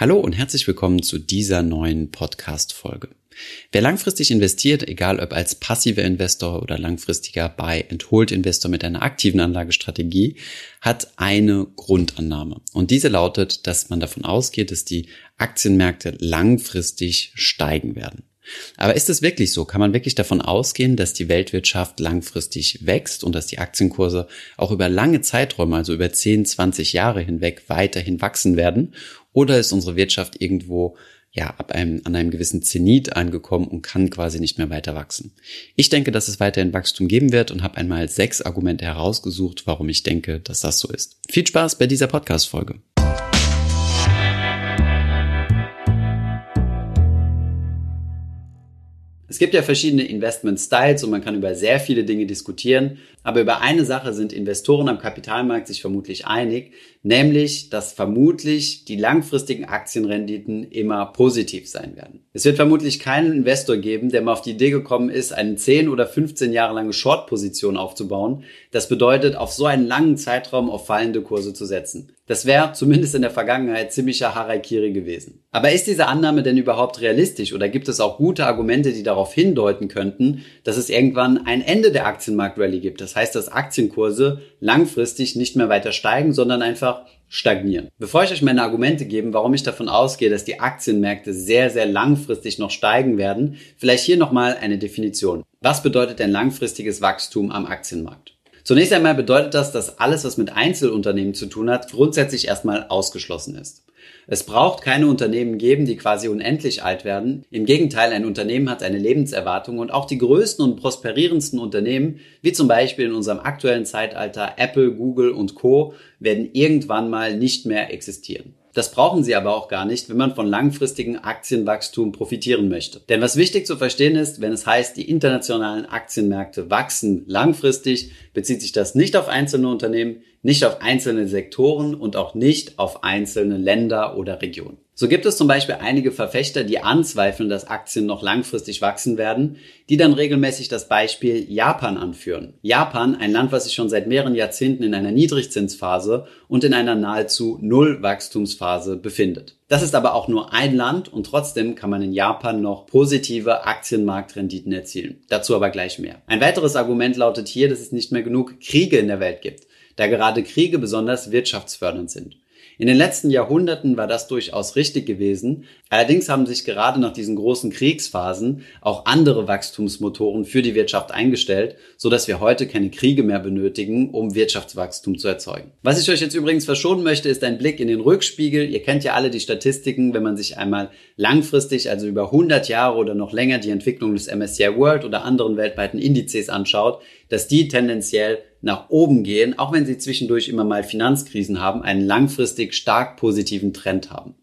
Hallo und herzlich willkommen zu dieser neuen Podcast-Folge. Wer langfristig investiert, egal ob als passiver Investor oder langfristiger Buy and Hold Investor mit einer aktiven Anlagestrategie, hat eine Grundannahme. Und diese lautet, dass man davon ausgeht, dass die Aktienmärkte langfristig steigen werden. Aber ist es wirklich so? Kann man wirklich davon ausgehen, dass die Weltwirtschaft langfristig wächst und dass die Aktienkurse auch über lange Zeiträume, also über 10, 20 Jahre hinweg weiterhin wachsen werden? Oder ist unsere Wirtschaft irgendwo ja, ab einem, an einem gewissen Zenit angekommen und kann quasi nicht mehr weiter wachsen. Ich denke, dass es weiterhin Wachstum geben wird und habe einmal sechs Argumente herausgesucht, warum ich denke, dass das so ist. Viel Spaß bei dieser Podcast-Folge. Es gibt ja verschiedene Investment-Styles und man kann über sehr viele Dinge diskutieren. Aber über eine Sache sind Investoren am Kapitalmarkt sich vermutlich einig, nämlich, dass vermutlich die langfristigen Aktienrenditen immer positiv sein werden. Es wird vermutlich keinen Investor geben, der mal auf die Idee gekommen ist, eine 10 oder 15 Jahre lange Short-Position aufzubauen. Das bedeutet, auf so einen langen Zeitraum auf fallende Kurse zu setzen. Das wäre zumindest in der Vergangenheit ziemlicher Harakiri gewesen. Aber ist diese Annahme denn überhaupt realistisch oder gibt es auch gute Argumente, die darauf hindeuten könnten, dass es irgendwann ein Ende der Aktienmarktrallye gibt? Das heißt, dass Aktienkurse langfristig nicht mehr weiter steigen, sondern einfach stagnieren. Bevor ich euch meine Argumente gebe, warum ich davon ausgehe, dass die Aktienmärkte sehr, sehr langfristig noch steigen werden, vielleicht hier nochmal eine Definition. Was bedeutet denn langfristiges Wachstum am Aktienmarkt? Zunächst einmal bedeutet das, dass alles, was mit Einzelunternehmen zu tun hat, grundsätzlich erstmal ausgeschlossen ist. Es braucht keine Unternehmen geben, die quasi unendlich alt werden. Im Gegenteil, ein Unternehmen hat eine Lebenserwartung und auch die größten und prosperierendsten Unternehmen, wie zum Beispiel in unserem aktuellen Zeitalter Apple, Google und Co, werden irgendwann mal nicht mehr existieren. Das brauchen Sie aber auch gar nicht, wenn man von langfristigen Aktienwachstum profitieren möchte. Denn was wichtig zu verstehen ist, wenn es heißt, die internationalen Aktienmärkte wachsen langfristig, bezieht sich das nicht auf einzelne Unternehmen, nicht auf einzelne Sektoren und auch nicht auf einzelne Länder oder Regionen. So gibt es zum Beispiel einige Verfechter, die anzweifeln, dass Aktien noch langfristig wachsen werden, die dann regelmäßig das Beispiel Japan anführen. Japan, ein Land, was sich schon seit mehreren Jahrzehnten in einer Niedrigzinsphase und in einer nahezu Null-Wachstumsphase befindet. Das ist aber auch nur ein Land und trotzdem kann man in Japan noch positive Aktienmarktrenditen erzielen. Dazu aber gleich mehr. Ein weiteres Argument lautet hier, dass es nicht mehr genug Kriege in der Welt gibt da gerade Kriege besonders wirtschaftsfördernd sind. In den letzten Jahrhunderten war das durchaus richtig gewesen. Allerdings haben sich gerade nach diesen großen Kriegsphasen auch andere Wachstumsmotoren für die Wirtschaft eingestellt, so dass wir heute keine Kriege mehr benötigen, um Wirtschaftswachstum zu erzeugen. Was ich euch jetzt übrigens verschonen möchte, ist ein Blick in den Rückspiegel. Ihr kennt ja alle die Statistiken, wenn man sich einmal langfristig, also über 100 Jahre oder noch länger die Entwicklung des MSCI World oder anderen weltweiten Indizes anschaut, dass die tendenziell nach oben gehen, auch wenn sie zwischendurch immer mal Finanzkrisen haben, einen langfristig stark positiven Trend haben.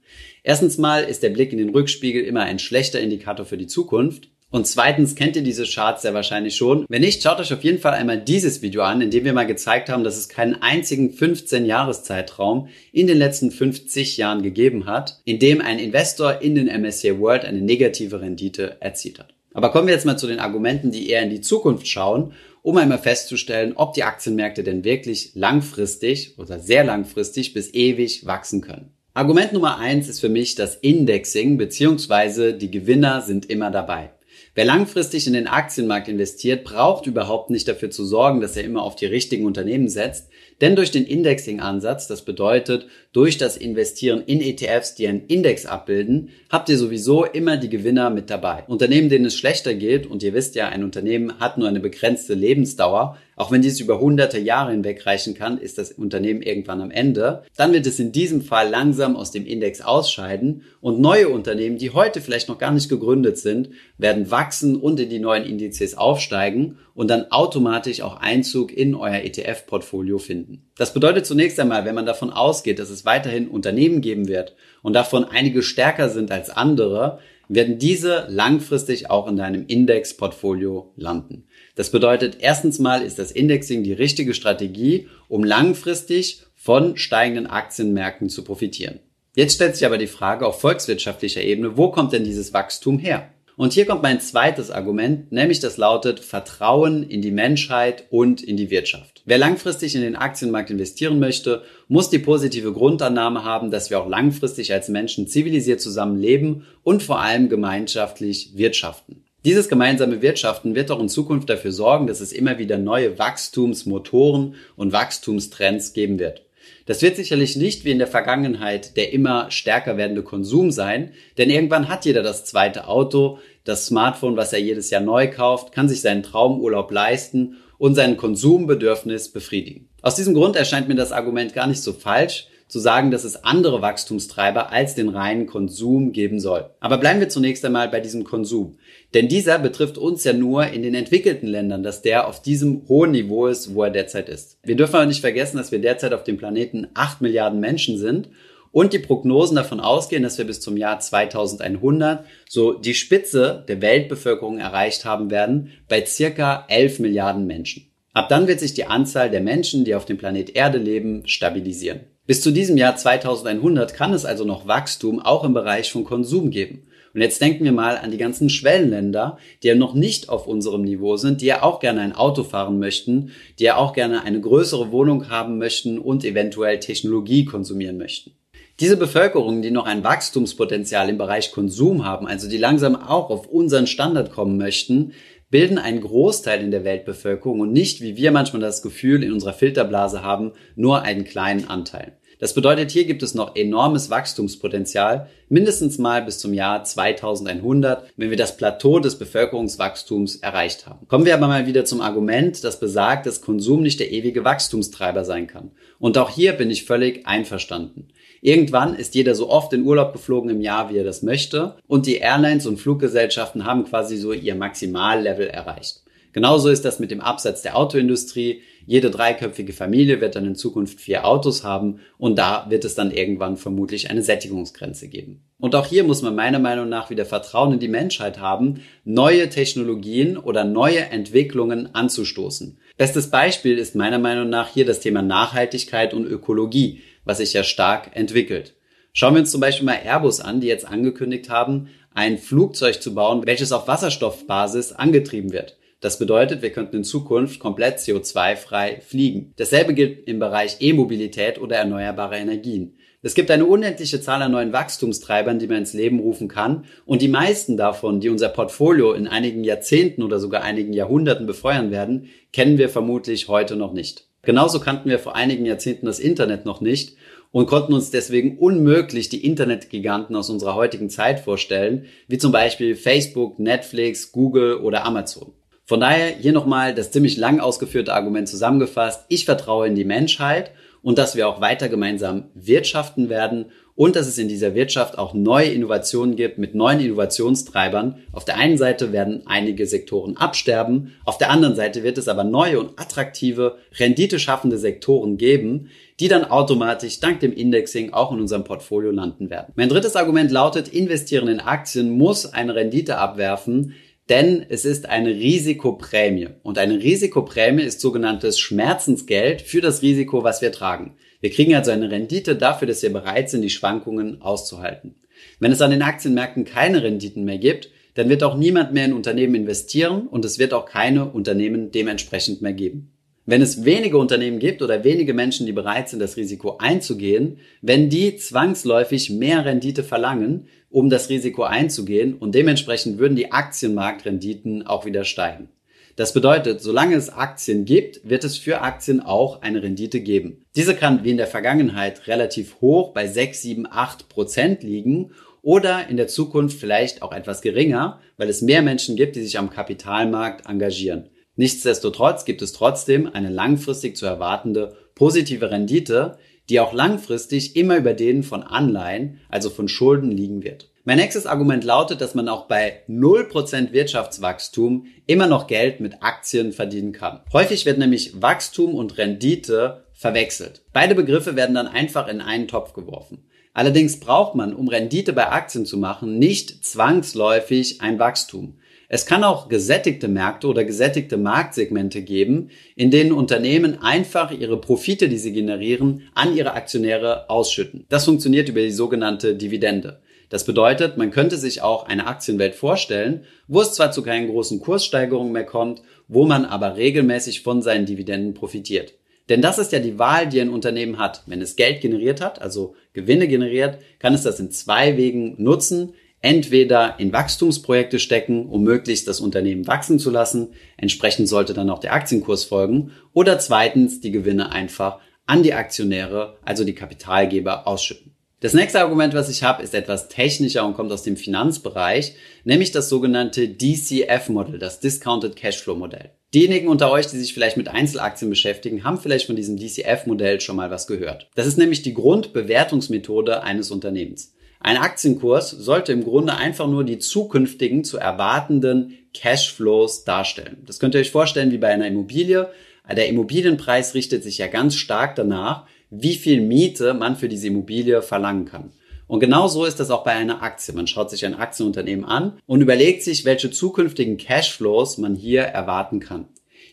Erstens mal ist der Blick in den Rückspiegel immer ein schlechter Indikator für die Zukunft. Und zweitens kennt ihr diese Charts sehr wahrscheinlich schon. Wenn nicht, schaut euch auf jeden Fall einmal dieses Video an, in dem wir mal gezeigt haben, dass es keinen einzigen 15-Jahres-Zeitraum in den letzten 50 Jahren gegeben hat, in dem ein Investor in den MSCI World eine negative Rendite erzielt hat. Aber kommen wir jetzt mal zu den Argumenten, die eher in die Zukunft schauen um einmal festzustellen, ob die Aktienmärkte denn wirklich langfristig oder sehr langfristig bis ewig wachsen können. Argument Nummer eins ist für mich das Indexing bzw. die Gewinner sind immer dabei. Wer langfristig in den Aktienmarkt investiert, braucht überhaupt nicht dafür zu sorgen, dass er immer auf die richtigen Unternehmen setzt, denn durch den Indexing-Ansatz, das bedeutet, durch das Investieren in ETFs, die einen Index abbilden, habt ihr sowieso immer die Gewinner mit dabei. Unternehmen, denen es schlechter geht, und ihr wisst ja, ein Unternehmen hat nur eine begrenzte Lebensdauer, auch wenn dies über hunderte Jahre hinweg reichen kann, ist das Unternehmen irgendwann am Ende. Dann wird es in diesem Fall langsam aus dem Index ausscheiden und neue Unternehmen, die heute vielleicht noch gar nicht gegründet sind, werden wachsen und in die neuen Indizes aufsteigen und dann automatisch auch Einzug in euer ETF-Portfolio finden. Das bedeutet zunächst einmal, wenn man davon ausgeht, dass es weiterhin Unternehmen geben wird und davon einige stärker sind als andere, werden diese langfristig auch in deinem Index-Portfolio landen. Das bedeutet, erstens mal ist das Indexing die richtige Strategie, um langfristig von steigenden Aktienmärkten zu profitieren. Jetzt stellt sich aber die Frage auf volkswirtschaftlicher Ebene, wo kommt denn dieses Wachstum her? Und hier kommt mein zweites Argument, nämlich das lautet Vertrauen in die Menschheit und in die Wirtschaft. Wer langfristig in den Aktienmarkt investieren möchte, muss die positive Grundannahme haben, dass wir auch langfristig als Menschen zivilisiert zusammenleben und vor allem gemeinschaftlich wirtschaften. Dieses gemeinsame Wirtschaften wird auch in Zukunft dafür sorgen, dass es immer wieder neue Wachstumsmotoren und Wachstumstrends geben wird. Das wird sicherlich nicht wie in der Vergangenheit der immer stärker werdende Konsum sein, denn irgendwann hat jeder das zweite Auto, das Smartphone, was er jedes Jahr neu kauft, kann sich seinen Traumurlaub leisten und sein Konsumbedürfnis befriedigen. Aus diesem Grund erscheint mir das Argument gar nicht so falsch, zu sagen, dass es andere Wachstumstreiber als den reinen Konsum geben soll. Aber bleiben wir zunächst einmal bei diesem Konsum. Denn dieser betrifft uns ja nur in den entwickelten Ländern, dass der auf diesem hohen Niveau ist, wo er derzeit ist. Wir dürfen aber nicht vergessen, dass wir derzeit auf dem Planeten 8 Milliarden Menschen sind und die Prognosen davon ausgehen, dass wir bis zum Jahr 2100 so die Spitze der Weltbevölkerung erreicht haben werden bei circa 11 Milliarden Menschen. Ab dann wird sich die Anzahl der Menschen, die auf dem Planet Erde leben, stabilisieren. Bis zu diesem Jahr 2100 kann es also noch Wachstum auch im Bereich von Konsum geben. Und jetzt denken wir mal an die ganzen Schwellenländer, die ja noch nicht auf unserem Niveau sind, die ja auch gerne ein Auto fahren möchten, die ja auch gerne eine größere Wohnung haben möchten und eventuell Technologie konsumieren möchten. Diese Bevölkerungen, die noch ein Wachstumspotenzial im Bereich Konsum haben, also die langsam auch auf unseren Standard kommen möchten, bilden einen Großteil in der Weltbevölkerung und nicht, wie wir manchmal das Gefühl in unserer Filterblase haben, nur einen kleinen Anteil. Das bedeutet, hier gibt es noch enormes Wachstumspotenzial, mindestens mal bis zum Jahr 2100, wenn wir das Plateau des Bevölkerungswachstums erreicht haben. Kommen wir aber mal wieder zum Argument, das besagt, dass Konsum nicht der ewige Wachstumstreiber sein kann. Und auch hier bin ich völlig einverstanden. Irgendwann ist jeder so oft in Urlaub geflogen im Jahr, wie er das möchte. Und die Airlines und Fluggesellschaften haben quasi so ihr Maximallevel erreicht. Genauso ist das mit dem Absatz der Autoindustrie. Jede dreiköpfige Familie wird dann in Zukunft vier Autos haben und da wird es dann irgendwann vermutlich eine Sättigungsgrenze geben. Und auch hier muss man meiner Meinung nach wieder Vertrauen in die Menschheit haben, neue Technologien oder neue Entwicklungen anzustoßen. Bestes Beispiel ist meiner Meinung nach hier das Thema Nachhaltigkeit und Ökologie was sich ja stark entwickelt. Schauen wir uns zum Beispiel mal Airbus an, die jetzt angekündigt haben, ein Flugzeug zu bauen, welches auf Wasserstoffbasis angetrieben wird. Das bedeutet, wir könnten in Zukunft komplett CO2-frei fliegen. Dasselbe gilt im Bereich E-Mobilität oder erneuerbare Energien. Es gibt eine unendliche Zahl an neuen Wachstumstreibern, die man ins Leben rufen kann. Und die meisten davon, die unser Portfolio in einigen Jahrzehnten oder sogar einigen Jahrhunderten befeuern werden, kennen wir vermutlich heute noch nicht. Genauso kannten wir vor einigen Jahrzehnten das Internet noch nicht und konnten uns deswegen unmöglich die Internetgiganten aus unserer heutigen Zeit vorstellen, wie zum Beispiel Facebook, Netflix, Google oder Amazon. Von daher hier nochmal das ziemlich lang ausgeführte Argument zusammengefasst. Ich vertraue in die Menschheit und dass wir auch weiter gemeinsam wirtschaften werden und dass es in dieser Wirtschaft auch neue Innovationen gibt mit neuen Innovationstreibern. Auf der einen Seite werden einige Sektoren absterben, auf der anderen Seite wird es aber neue und attraktive, renditeschaffende Sektoren geben, die dann automatisch dank dem Indexing auch in unserem Portfolio landen werden. Mein drittes Argument lautet, investieren in Aktien muss eine Rendite abwerfen, denn es ist eine Risikoprämie. Und eine Risikoprämie ist sogenanntes Schmerzensgeld für das Risiko, was wir tragen. Wir kriegen also eine Rendite dafür, dass wir bereit sind, die Schwankungen auszuhalten. Wenn es an den Aktienmärkten keine Renditen mehr gibt, dann wird auch niemand mehr in Unternehmen investieren und es wird auch keine Unternehmen dementsprechend mehr geben. Wenn es wenige Unternehmen gibt oder wenige Menschen, die bereit sind, das Risiko einzugehen, wenn die zwangsläufig mehr Rendite verlangen, um das Risiko einzugehen und dementsprechend würden die Aktienmarktrenditen auch wieder steigen. Das bedeutet, solange es Aktien gibt, wird es für Aktien auch eine Rendite geben. Diese kann wie in der Vergangenheit relativ hoch bei 6, 7, 8 Prozent liegen oder in der Zukunft vielleicht auch etwas geringer, weil es mehr Menschen gibt, die sich am Kapitalmarkt engagieren. Nichtsdestotrotz gibt es trotzdem eine langfristig zu erwartende positive Rendite, die auch langfristig immer über denen von Anleihen, also von Schulden liegen wird. Mein nächstes Argument lautet, dass man auch bei 0% Wirtschaftswachstum immer noch Geld mit Aktien verdienen kann. Häufig wird nämlich Wachstum und Rendite verwechselt. Beide Begriffe werden dann einfach in einen Topf geworfen. Allerdings braucht man, um Rendite bei Aktien zu machen, nicht zwangsläufig ein Wachstum. Es kann auch gesättigte Märkte oder gesättigte Marktsegmente geben, in denen Unternehmen einfach ihre Profite, die sie generieren, an ihre Aktionäre ausschütten. Das funktioniert über die sogenannte Dividende. Das bedeutet, man könnte sich auch eine Aktienwelt vorstellen, wo es zwar zu keinen großen Kurssteigerungen mehr kommt, wo man aber regelmäßig von seinen Dividenden profitiert. Denn das ist ja die Wahl, die ein Unternehmen hat. Wenn es Geld generiert hat, also Gewinne generiert, kann es das in zwei Wegen nutzen. Entweder in Wachstumsprojekte stecken, um möglichst das Unternehmen wachsen zu lassen. Entsprechend sollte dann auch der Aktienkurs folgen. Oder zweitens die Gewinne einfach an die Aktionäre, also die Kapitalgeber, ausschütten. Das nächste Argument, was ich habe, ist etwas technischer und kommt aus dem Finanzbereich, nämlich das sogenannte DCF-Modell, das Discounted Cashflow-Modell. Diejenigen unter euch, die sich vielleicht mit Einzelaktien beschäftigen, haben vielleicht von diesem DCF-Modell schon mal was gehört. Das ist nämlich die Grundbewertungsmethode eines Unternehmens. Ein Aktienkurs sollte im Grunde einfach nur die zukünftigen zu erwartenden Cashflows darstellen. Das könnt ihr euch vorstellen wie bei einer Immobilie. Der Immobilienpreis richtet sich ja ganz stark danach, wie viel Miete man für diese Immobilie verlangen kann. Und genau so ist das auch bei einer Aktie. Man schaut sich ein Aktienunternehmen an und überlegt sich, welche zukünftigen Cashflows man hier erwarten kann.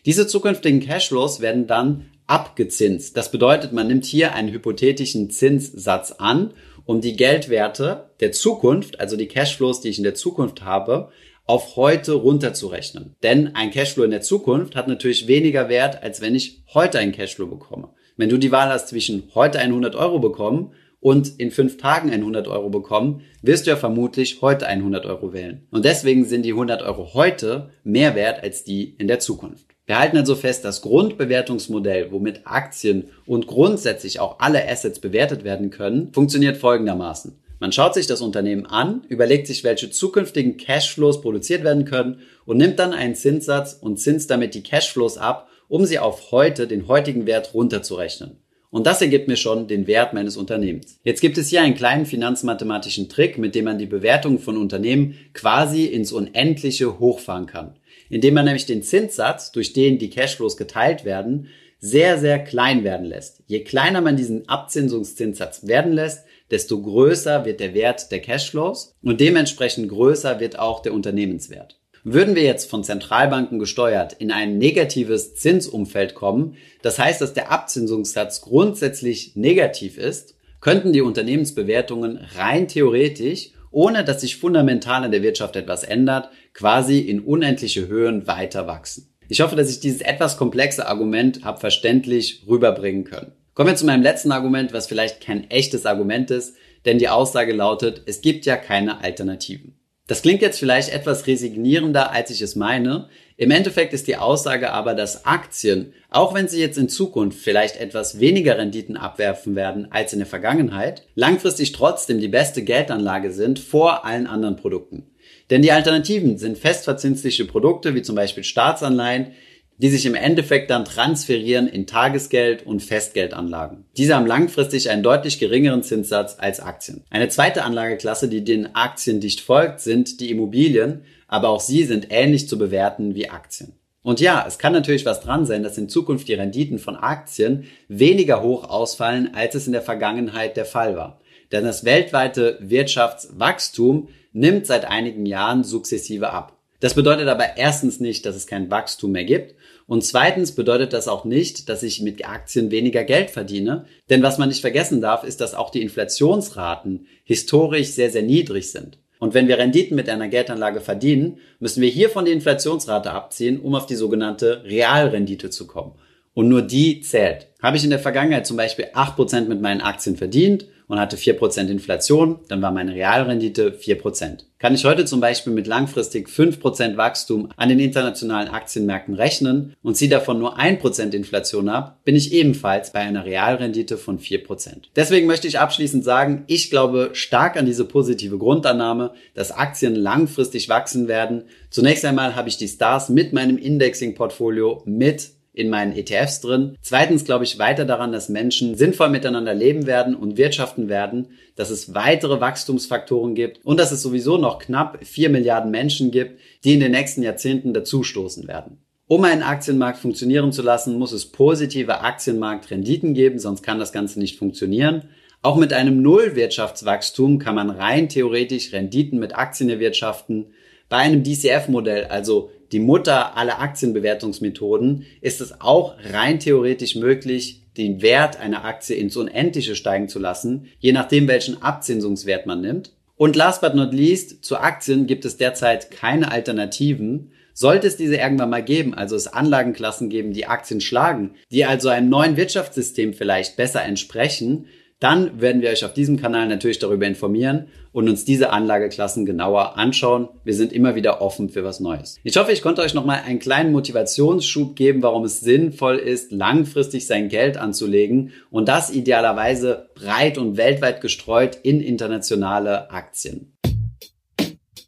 Diese zukünftigen Cashflows werden dann abgezinst. Das bedeutet, man nimmt hier einen hypothetischen Zinssatz an, um die Geldwerte der Zukunft, also die Cashflows, die ich in der Zukunft habe, auf heute runterzurechnen. Denn ein Cashflow in der Zukunft hat natürlich weniger Wert, als wenn ich heute einen Cashflow bekomme. Wenn du die Wahl hast zwischen heute 100 Euro bekommen und in fünf Tagen 100 Euro bekommen, wirst du ja vermutlich heute 100 Euro wählen. Und deswegen sind die 100 Euro heute mehr wert als die in der Zukunft. Wir halten also fest, das Grundbewertungsmodell, womit Aktien und grundsätzlich auch alle Assets bewertet werden können, funktioniert folgendermaßen. Man schaut sich das Unternehmen an, überlegt sich, welche zukünftigen Cashflows produziert werden können und nimmt dann einen Zinssatz und zinst damit die Cashflows ab, um sie auf heute, den heutigen Wert runterzurechnen. Und das ergibt mir schon den Wert meines Unternehmens. Jetzt gibt es hier einen kleinen finanzmathematischen Trick, mit dem man die Bewertung von Unternehmen quasi ins Unendliche hochfahren kann. Indem man nämlich den Zinssatz, durch den die Cashflows geteilt werden, sehr, sehr klein werden lässt. Je kleiner man diesen Abzinsungszinssatz werden lässt, desto größer wird der Wert der Cashflows und dementsprechend größer wird auch der Unternehmenswert. Würden wir jetzt von Zentralbanken gesteuert in ein negatives Zinsumfeld kommen, das heißt, dass der Abzinsungssatz grundsätzlich negativ ist, könnten die Unternehmensbewertungen rein theoretisch, ohne dass sich fundamental an der Wirtschaft etwas ändert, quasi in unendliche Höhen weiter wachsen. Ich hoffe, dass ich dieses etwas komplexe Argument habe verständlich rüberbringen können. Kommen wir zu meinem letzten Argument, was vielleicht kein echtes Argument ist, denn die Aussage lautet, es gibt ja keine Alternativen. Das klingt jetzt vielleicht etwas resignierender, als ich es meine. Im Endeffekt ist die Aussage aber, dass Aktien, auch wenn sie jetzt in Zukunft vielleicht etwas weniger Renditen abwerfen werden als in der Vergangenheit, langfristig trotzdem die beste Geldanlage sind vor allen anderen Produkten. Denn die Alternativen sind festverzinsliche Produkte wie zum Beispiel Staatsanleihen, die sich im Endeffekt dann transferieren in Tagesgeld und Festgeldanlagen. Diese haben langfristig einen deutlich geringeren Zinssatz als Aktien. Eine zweite Anlageklasse, die den Aktien dicht folgt, sind die Immobilien, aber auch sie sind ähnlich zu bewerten wie Aktien. Und ja, es kann natürlich was dran sein, dass in Zukunft die Renditen von Aktien weniger hoch ausfallen, als es in der Vergangenheit der Fall war. Denn das weltweite Wirtschaftswachstum nimmt seit einigen Jahren sukzessive ab. Das bedeutet aber erstens nicht, dass es kein Wachstum mehr gibt. Und zweitens bedeutet das auch nicht, dass ich mit Aktien weniger Geld verdiene. Denn was man nicht vergessen darf, ist, dass auch die Inflationsraten historisch sehr, sehr niedrig sind. Und wenn wir Renditen mit einer Geldanlage verdienen, müssen wir hiervon die Inflationsrate abziehen, um auf die sogenannte Realrendite zu kommen. Und nur die zählt. Habe ich in der Vergangenheit zum Beispiel 8% mit meinen Aktien verdient und hatte 4% Inflation, dann war meine Realrendite 4%. Kann ich heute zum Beispiel mit langfristig 5% Wachstum an den internationalen Aktienmärkten rechnen und ziehe davon nur 1% Inflation ab, bin ich ebenfalls bei einer Realrendite von 4%. Deswegen möchte ich abschließend sagen, ich glaube stark an diese positive Grundannahme, dass Aktien langfristig wachsen werden. Zunächst einmal habe ich die Stars mit meinem Indexing-Portfolio mit in meinen ETFs drin. Zweitens glaube ich weiter daran, dass Menschen sinnvoll miteinander leben werden und wirtschaften werden, dass es weitere Wachstumsfaktoren gibt und dass es sowieso noch knapp vier Milliarden Menschen gibt, die in den nächsten Jahrzehnten dazustoßen werden. Um einen Aktienmarkt funktionieren zu lassen, muss es positive Aktienmarktrenditen geben, sonst kann das Ganze nicht funktionieren. Auch mit einem Nullwirtschaftswachstum kann man rein theoretisch Renditen mit Aktien erwirtschaften. Bei einem DCF-Modell, also die Mutter aller Aktienbewertungsmethoden, ist es auch rein theoretisch möglich, den Wert einer Aktie ins Unendliche steigen zu lassen, je nachdem, welchen Abzinsungswert man nimmt. Und last but not least, zu Aktien gibt es derzeit keine Alternativen. Sollte es diese irgendwann mal geben, also es Anlagenklassen geben, die Aktien schlagen, die also einem neuen Wirtschaftssystem vielleicht besser entsprechen, dann werden wir euch auf diesem Kanal natürlich darüber informieren und uns diese Anlageklassen genauer anschauen. Wir sind immer wieder offen für was Neues. Ich hoffe, ich konnte euch nochmal einen kleinen Motivationsschub geben, warum es sinnvoll ist, langfristig sein Geld anzulegen und das idealerweise breit und weltweit gestreut in internationale Aktien.